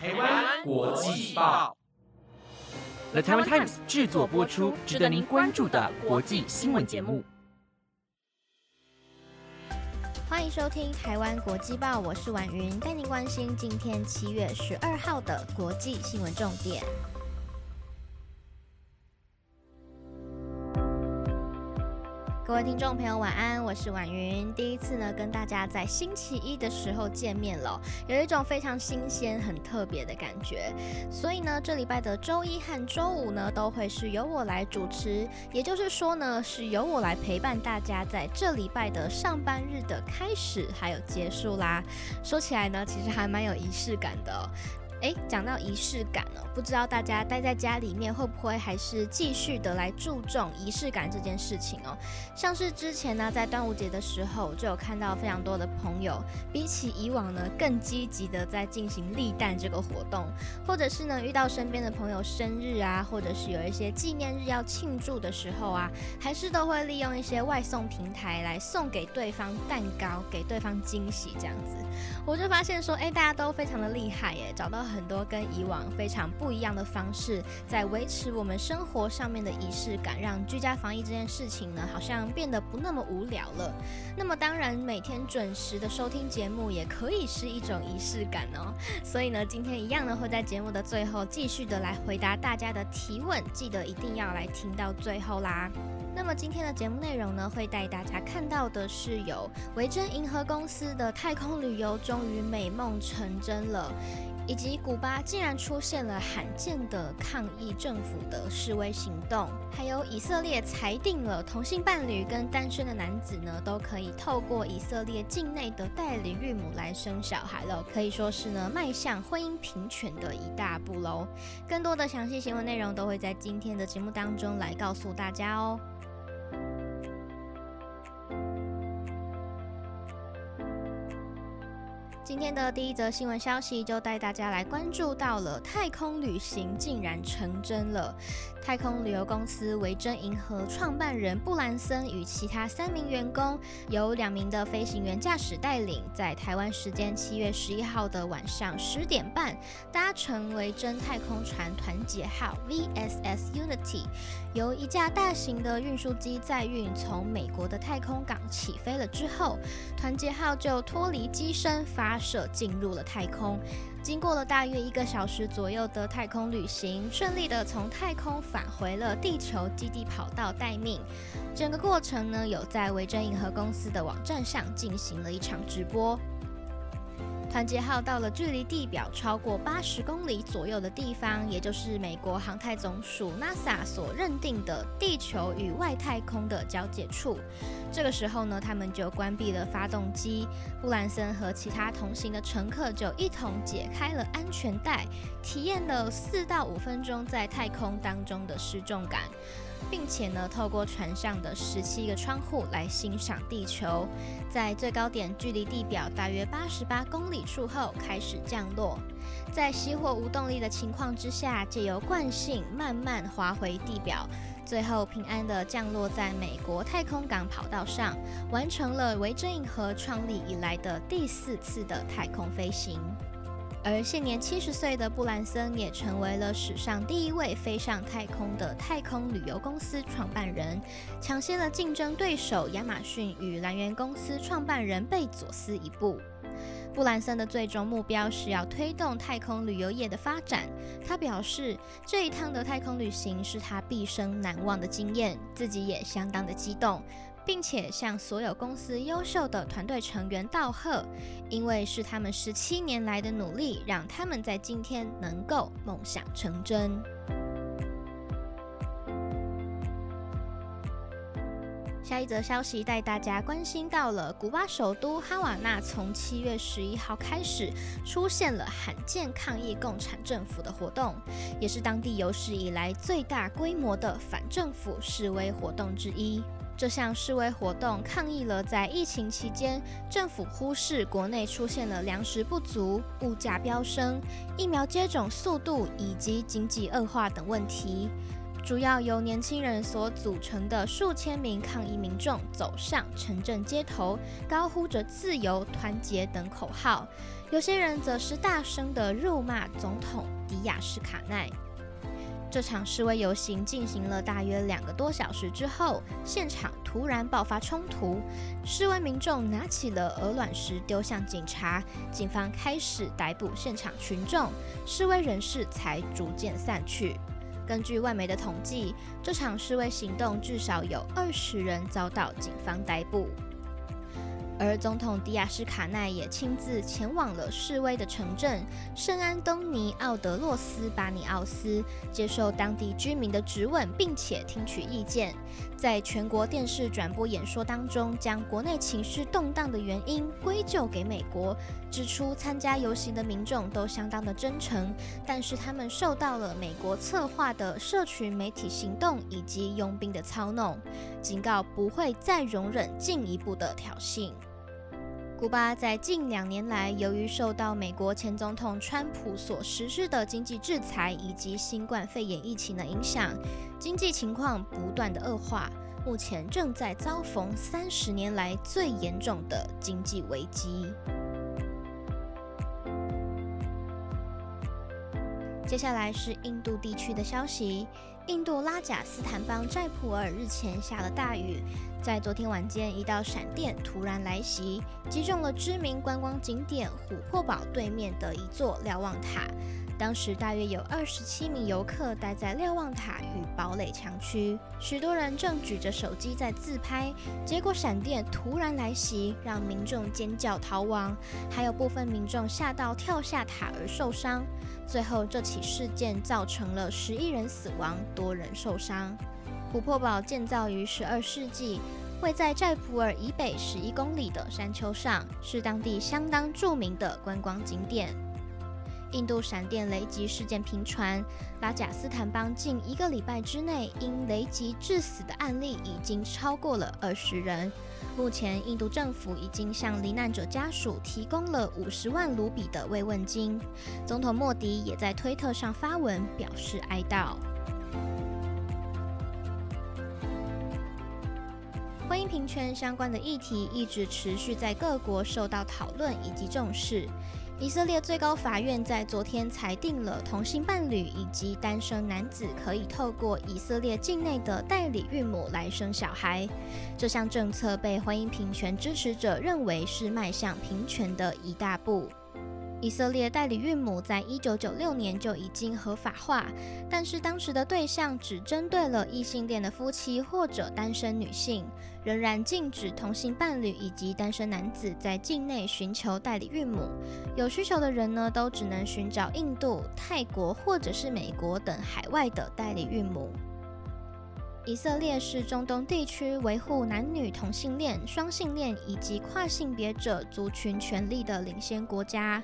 台湾国际报，The Taiwan Times 制作播出，值得您关注的国际新闻节目。欢迎收听台湾国际报，我是婉云，带您关心今天七月十二号的国际新闻重点。各位听众朋友，晚安，我是婉云。第一次呢跟大家在星期一的时候见面了，有一种非常新鲜、很特别的感觉。所以呢，这礼拜的周一和周五呢，都会是由我来主持，也就是说呢，是由我来陪伴大家在这礼拜的上班日的开始还有结束啦。说起来呢，其实还蛮有仪式感的。哎，讲到仪式感哦，不知道大家待在家里面会不会还是继续的来注重仪式感这件事情哦？像是之前呢，在端午节的时候，就有看到非常多的朋友，比起以往呢，更积极的在进行立蛋这个活动，或者是呢，遇到身边的朋友生日啊，或者是有一些纪念日要庆祝的时候啊，还是都会利用一些外送平台来送给对方蛋糕，给对方惊喜这样子。我就发现说，哎，大家都非常的厉害耶，找到。很多跟以往非常不一样的方式，在维持我们生活上面的仪式感，让居家防疫这件事情呢，好像变得不那么无聊了。那么当然，每天准时的收听节目也可以是一种仪式感哦。所以呢，今天一样呢，会在节目的最后继续的来回答大家的提问，记得一定要来听到最后啦。那么今天的节目内容呢，会带大家看到的是有维珍银河公司的太空旅游终于美梦成真了。以及古巴竟然出现了罕见的抗议政府的示威行动，还有以色列裁定了同性伴侣跟单身的男子呢，都可以透过以色列境内的代理孕母来生小孩了，可以说是呢迈向婚姻平权的一大步喽。更多的详细新闻内容都会在今天的节目当中来告诉大家哦。今天的第一则新闻消息，就带大家来关注到了太空旅行竟然成真了。太空旅游公司维珍银河创办人布兰森与其他三名员工，由两名的飞行员驾驶带领，在台湾时间七月十一号的晚上十点半，搭乘维珍太空船团结号 VSS Unity，由一架大型的运输机载运，从美国的太空港起飞了之后，团结号就脱离机身发射进入了太空。经过了大约一个小时左右的太空旅行，顺利的从太空返回了地球基地跑道待命。整个过程呢，有在维珍银河公司的网站上进行了一场直播。团结号到了距离地表超过八十公里左右的地方，也就是美国航太总署 NASA 所认定的地球与外太空的交界处。这个时候呢，他们就关闭了发动机。布兰森和其他同行的乘客就一同解开了安全带，体验了四到五分钟在太空当中的失重感。并且呢，透过船上的十七个窗户来欣赏地球，在最高点距离地表大约八十八公里处后开始降落，在熄火无动力的情况之下，借由惯性慢慢滑回地表，最后平安的降落在美国太空港跑道上，完成了维珍银河创立以来的第四次的太空飞行。而现年七十岁的布兰森也成为了史上第一位飞上太空的太空旅游公司创办人，抢先了竞争对手亚马逊与蓝源公司创办人贝佐斯一步。布兰森的最终目标是要推动太空旅游业的发展。他表示，这一趟的太空旅行是他毕生难忘的经验，自己也相当的激动。并且向所有公司优秀的团队成员道贺，因为是他们十七年来的努力，让他们在今天能够梦想成真。下一则消息带大家关心到了古巴首都哈瓦那，从七月十一号开始出现了罕见抗议共产政府的活动，也是当地有史以来最大规模的反政府示威活动之一。这项示威活动抗议了在疫情期间政府忽视国内出现了粮食不足、物价飙升、疫苗接种速度以及经济恶化等问题。主要由年轻人所组成的数千名抗议民众走上城镇街头，高呼着“自由、团结”等口号。有些人则是大声地辱骂总统迪亚士卡奈。这场示威游行进行了大约两个多小时之后，现场突然爆发冲突，示威民众拿起了鹅卵石丢向警察，警方开始逮捕现场群众，示威人士才逐渐散去。根据外媒的统计，这场示威行动至少有二十人遭到警方逮捕。而总统迪亚斯卡奈也亲自前往了示威的城镇圣安东尼奥德洛斯巴尼奥斯，接受当地居民的质问，并且听取意见。在全国电视转播演说当中，将国内情绪动荡的原因归咎给美国，指出参加游行的民众都相当的真诚，但是他们受到了美国策划的社群媒体行动以及佣兵的操弄，警告不会再容忍进一步的挑衅。古巴在近两年来，由于受到美国前总统川普所实施的经济制裁以及新冠肺炎疫情的影响，经济情况不断的恶化，目前正在遭逢三十年来最严重的经济危机。接下来是印度地区的消息。印度拉贾斯坦邦寨普尔日前下了大雨，在昨天晚间，一道闪电突然来袭，击中了知名观光景点琥珀堡对面的一座瞭望塔。当时大约有二十七名游客待在瞭望塔与堡垒墙区，许多人正举着手机在自拍。结果闪电突然来袭，让民众尖叫逃亡，还有部分民众吓到跳下塔而受伤。最后，这起事件造成了十一人死亡，多人受伤。琥珀堡建造于十二世纪，位在寨普尔以北十一公里的山丘上，是当地相当著名的观光景点。印度闪电雷击事件频传，拉贾斯坦邦近一个礼拜之内因雷击致死的案例已经超过了二十人。目前，印度政府已经向罹难者家属提供了五十万卢比的慰问金。总统莫迪也在推特上发文表示哀悼。婚姻平权相关的议题一直持续在各国受到讨论以及重视。以色列最高法院在昨天裁定了同性伴侣以及单身男子可以透过以色列境内的代理孕母来生小孩。这项政策被婚姻平权支持者认为是迈向平权的一大步。以色列代理孕母在一九九六年就已经合法化，但是当时的对象只针对了异性恋的夫妻或者单身女性，仍然禁止同性伴侣以及单身男子在境内寻求代理孕母。有需求的人呢，都只能寻找印度、泰国或者是美国等海外的代理孕母。以色列是中东地区维护男女同性恋、双性恋以及跨性别者族群权利的领先国家。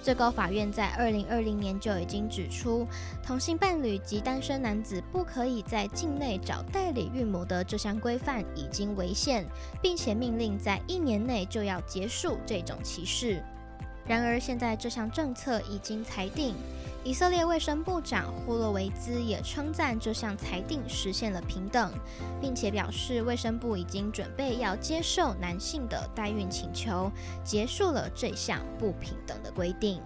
最高法院在二零二零年就已经指出，同性伴侣及单身男子不可以在境内找代理孕母的这项规范已经违宪，并且命令在一年内就要结束这种歧视。然而，现在这项政策已经裁定。以色列卫生部长霍洛维兹也称赞这项裁定实现了平等，并且表示卫生部已经准备要接受男性的代孕请求，结束了这项不平等的规定。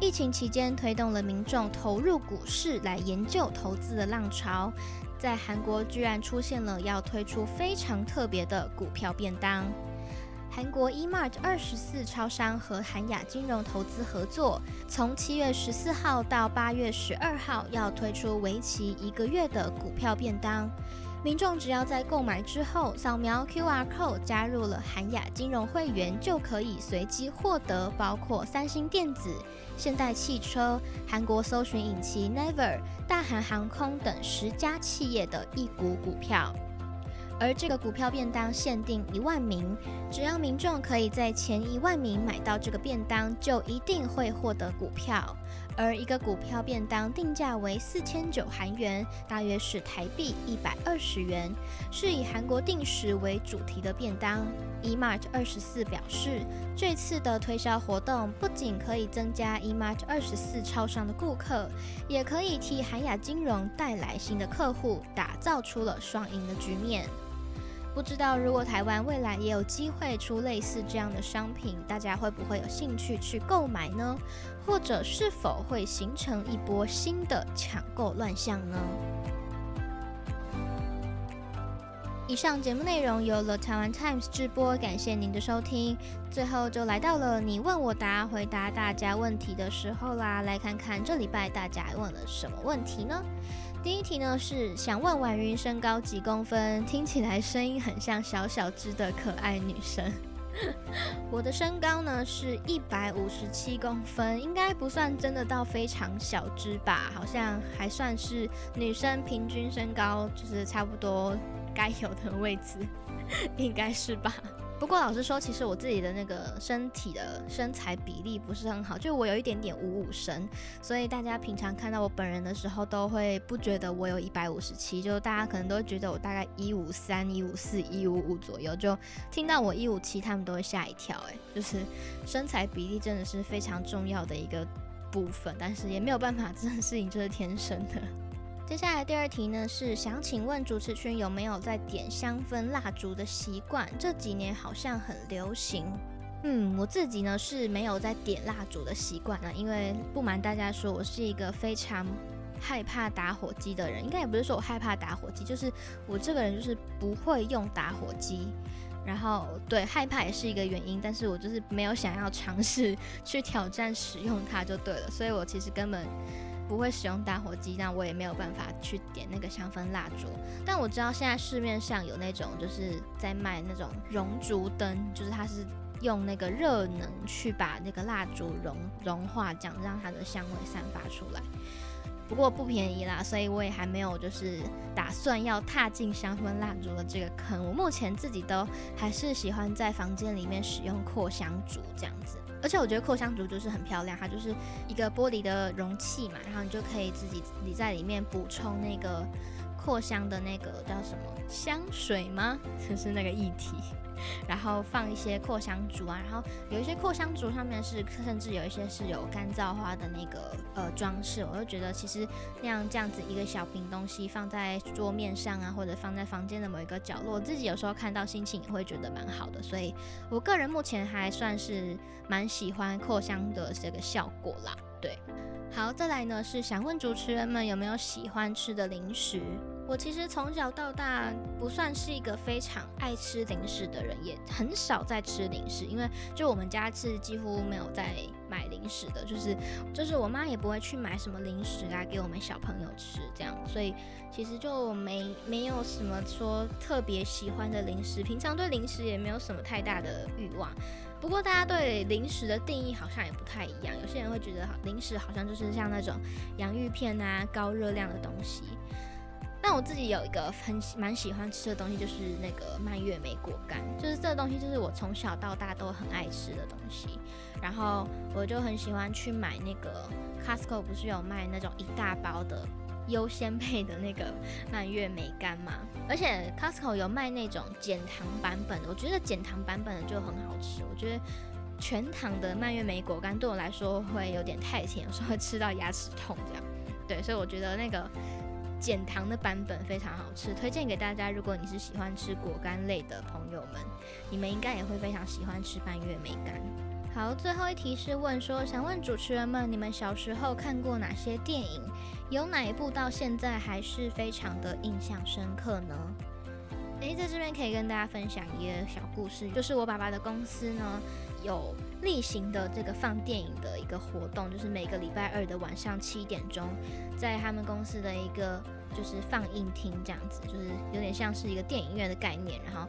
疫情期间推动了民众投入股市来研究投资的浪潮，在韩国居然出现了要推出非常特别的股票便当。韩国 eMart 二十四超商和韩亚金融投资合作，从七月十四号到八月十二号要推出为期一个月的股票便当。民众只要在购买之后扫描 QR code 加入了韩亚金融会员，就可以随机获得包括三星电子、现代汽车、韩国搜寻引擎 Never、大韩航空等十家企业的一股股票。而这个股票便当限定一万名，只要民众可以在前一万名买到这个便当，就一定会获得股票。而一个股票便当定价为四千九韩元，大约是台币一百二十元，是以韩国定时为主题的便当。eMart 二十四表示，这次的推销活动不仅可以增加 eMart 二十四超商的顾客，也可以替韩亚金融带来新的客户，打造出了双赢的局面。不知道如果台湾未来也有机会出类似这样的商品，大家会不会有兴趣去购买呢？或者是否会形成一波新的抢购乱象呢？以上节目内容由了台湾 Times 直播，感谢您的收听。最后就来到了你问我答，回答大家问题的时候啦，来看看这礼拜大家问了什么问题呢？第一题呢是想问婉云身高几公分？听起来声音很像小小只的可爱女生。我的身高呢是一百五十七公分，应该不算真的到非常小只吧？好像还算是女生平均身高，就是差不多该有的位置，应该是吧？不过老实说，其实我自己的那个身体的身材比例不是很好，就我有一点点五五身，所以大家平常看到我本人的时候，都会不觉得我有一百五十七，就大家可能都觉得我大概一五三、一五四、一五五左右，就听到我一五七，他们都会吓一跳。哎，就是身材比例真的是非常重要的一个部分，但是也没有办法，这件事情就是天生的。接下来第二题呢，是想请问主持群有没有在点香氛蜡烛的习惯？这几年好像很流行。嗯，我自己呢是没有在点蜡烛的习惯呢，因为不瞒大家说，我是一个非常害怕打火机的人。应该也不是说我害怕打火机，就是我这个人就是不会用打火机。然后对害怕也是一个原因，但是我就是没有想要尝试去挑战使用它就对了。所以我其实根本。不会使用打火机，那我也没有办法去点那个香氛蜡烛。但我知道现在市面上有那种就是在卖那种熔烛灯，就是它是用那个热能去把那个蜡烛融融化，这样让它的香味散发出来。不过不便宜啦，所以我也还没有就是打算要踏进香氛蜡烛的这个坑。我目前自己都还是喜欢在房间里面使用扩香烛这样子。而且我觉得扩香烛就是很漂亮，它就是一个玻璃的容器嘛，然后你就可以自己你在里面补充那个扩香的那个叫什么香水吗？就是那个液体。然后放一些扩香烛啊，然后有一些扩香烛上面是甚至有一些是有干燥花的那个呃装饰，我就觉得其实那样这样子一个小瓶东西放在桌面上啊，或者放在房间的某一个角落，自己有时候看到心情也会觉得蛮好的，所以我个人目前还算是蛮喜欢扩香的这个效果啦。对，好，再来呢是想问主持人们有没有喜欢吃的零食？我其实从小到大不算是一个非常爱吃零食的人，也很少在吃零食，因为就我们家是几乎没有在买零食的，就是就是我妈也不会去买什么零食来给我们小朋友吃，这样，所以其实就没没有什么说特别喜欢的零食，平常对零食也没有什么太大的欲望。不过大家对零食的定义好像也不太一样，有些人会觉得零食好像就是像那种洋芋片啊，高热量的东西。但我自己有一个很蛮喜欢吃的东西，就是那个蔓越莓果干，就是这个东西就是我从小到大都很爱吃的东西。然后我就很喜欢去买那个 Costco 不是有卖那种一大包的优先配的那个蔓越莓干嘛？而且 Costco 有卖那种减糖版本的，我觉得减糖版本的就很好吃。我觉得全糖的蔓越莓果干对我来说会有点太甜，有时候会吃到牙齿痛这样。对，所以我觉得那个。减糖的版本非常好吃，推荐给大家。如果你是喜欢吃果干类的朋友们，你们应该也会非常喜欢吃蔓越莓干。好，最后一题是问说，想问主持人们，你们小时候看过哪些电影？有哪一部到现在还是非常的印象深刻呢？诶，在这边可以跟大家分享一个小故事，就是我爸爸的公司呢。有例行的这个放电影的一个活动，就是每个礼拜二的晚上七点钟，在他们公司的一个就是放映厅这样子，就是有点像是一个电影院的概念，然后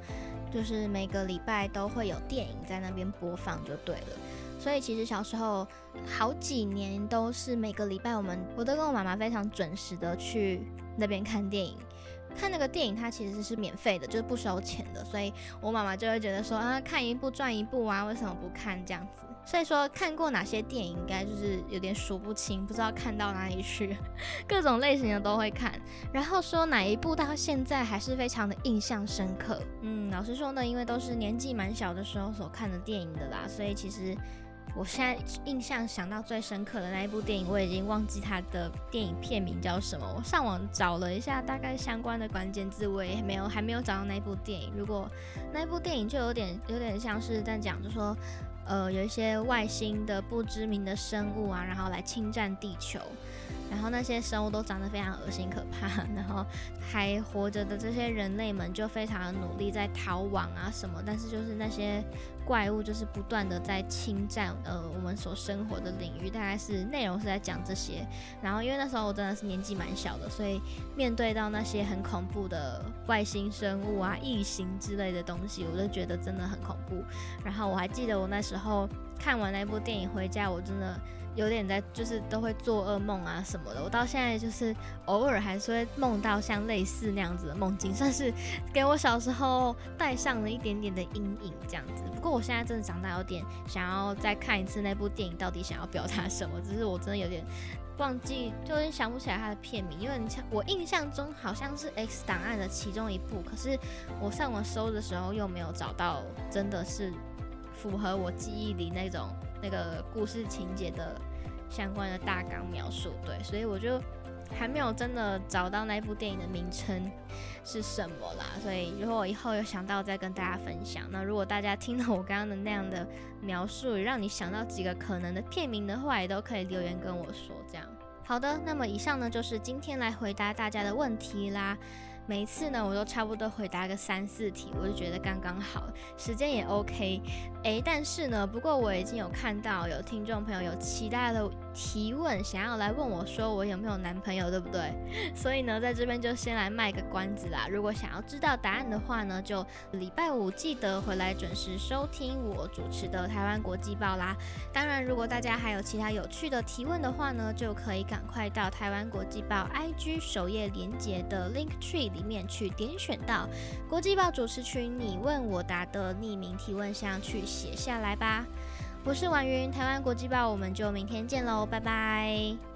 就是每个礼拜都会有电影在那边播放就对了。所以其实小时候好几年都是每个礼拜我们我都跟我妈妈非常准时的去那边看电影。看那个电影它其实是免费的，就是不收钱的，所以我妈妈就会觉得说啊，看一部赚一部啊，为什么不看这样子？所以说看过哪些电影，应该就是有点数不清，不知道看到哪里去，各种类型的都会看。然后说哪一部到现在还是非常的印象深刻？嗯，老实说呢，因为都是年纪蛮小的时候所看的电影的啦，所以其实我现在印象想到最深刻的那一部电影，我已经忘记它的电影片名叫什么。我上网找了一下，大概相关的关键字，我也没有还没有找到那部电影。如果那部电影就有点有点像是在讲，就说。呃，有一些外星的不知名的生物啊，然后来侵占地球，然后那些生物都长得非常恶心可怕，然后还活着的这些人类们就非常的努力在逃亡啊什么，但是就是那些。怪物就是不断的在侵占呃我们所生活的领域，大概是内容是在讲这些。然后因为那时候我真的是年纪蛮小的，所以面对到那些很恐怖的外星生物啊、异形之类的东西，我就觉得真的很恐怖。然后我还记得我那时候看完那部电影回家，我真的。有点在，就是都会做噩梦啊什么的。我到现在就是偶尔还是会梦到像类似那样子的梦境，算是给我小时候带上了一点点的阴影这样子。不过我现在真的长大，有点想要再看一次那部电影，到底想要表达什么？只是我真的有点忘记，就有点想不起来它的片名，因为你像我印象中好像是《X 档案》的其中一部，可是我上网搜的时候又没有找到，真的是符合我记忆里那种。那个故事情节的相关的大纲描述，对，所以我就还没有真的找到那部电影的名称是什么啦。所以如果我以后有想到再跟大家分享，那如果大家听到我刚刚的那样的描述，让你想到几个可能的片名的话，也都可以留言跟我说。这样好的，那么以上呢就是今天来回答大家的问题啦。每一次呢，我都差不多回答个三四题，我就觉得刚刚好，时间也 OK。诶，但是呢，不过我已经有看到有听众朋友有期待的提问，想要来问我说我有没有男朋友，对不对？所以呢，在这边就先来卖个关子啦。如果想要知道答案的话呢，就礼拜五记得回来准时收听我主持的台湾国际报啦。当然，如果大家还有其他有趣的提问的话呢，就可以赶快到台湾国际报 IG 首页连接的 Link Tree 里面去点选到国际报主持群你问我答的匿名提问箱去。写下来吧，我是婉云，台湾国际报，我们就明天见喽，拜拜。